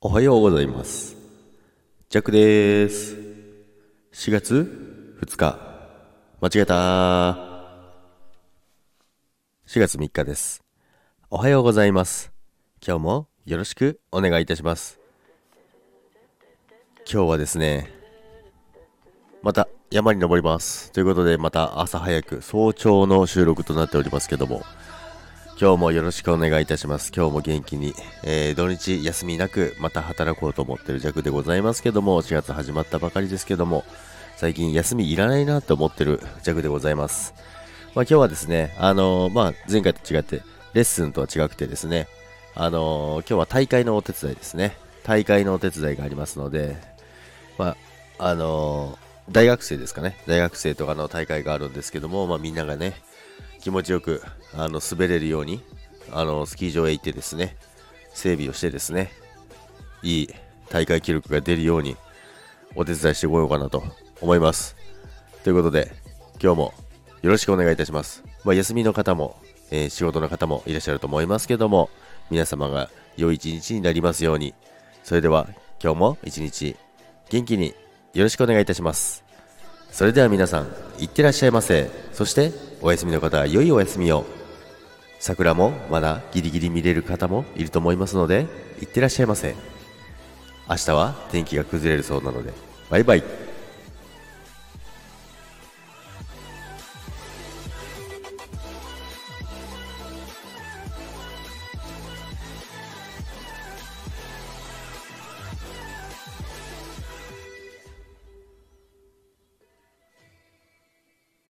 おはようございます。ジャックでーす。4月2日。間違えたー4月3日です。おはようございます。今日もよろしくお願いいたします。今日はですね、また山に登ります。ということで、また朝早く早朝の収録となっておりますけども、今日もよろしくお願いいたします。今日も元気に、えー土日休みなくまた働こうと思ってる弱でございますけども、4月始まったばかりですけども、最近休みいらないなって思ってる弱でございます。まあ今日はですね、あのーまあ前回と違って、レッスンとは違くてですね、あのー今日は大会のお手伝いですね。大会のお手伝いがありますので、まあ、あの大学生ですかね。大学生とかの大会があるんですけども、まあみんながね、気持ちよくあの滑れるようにあのスキー場へ行ってですね整備をしてですねいい大会記録が出るようにお手伝いしてこようかなと思います。ということで今日もよろしくお願いいたします、まあ、休みの方も、えー仕事の方もいらっしゃると思いますけども皆様が良い一日になりますように。それでは今日も一日元気によろしくお願いいたします。それでは皆さん、いってらっしゃいませ。そして、お休みの方は良いお休みを。桜もまだギリギリ見れる方もいると思いますので、いってらっしゃいませ。明日は天気が崩れるそうなので、バイバイ。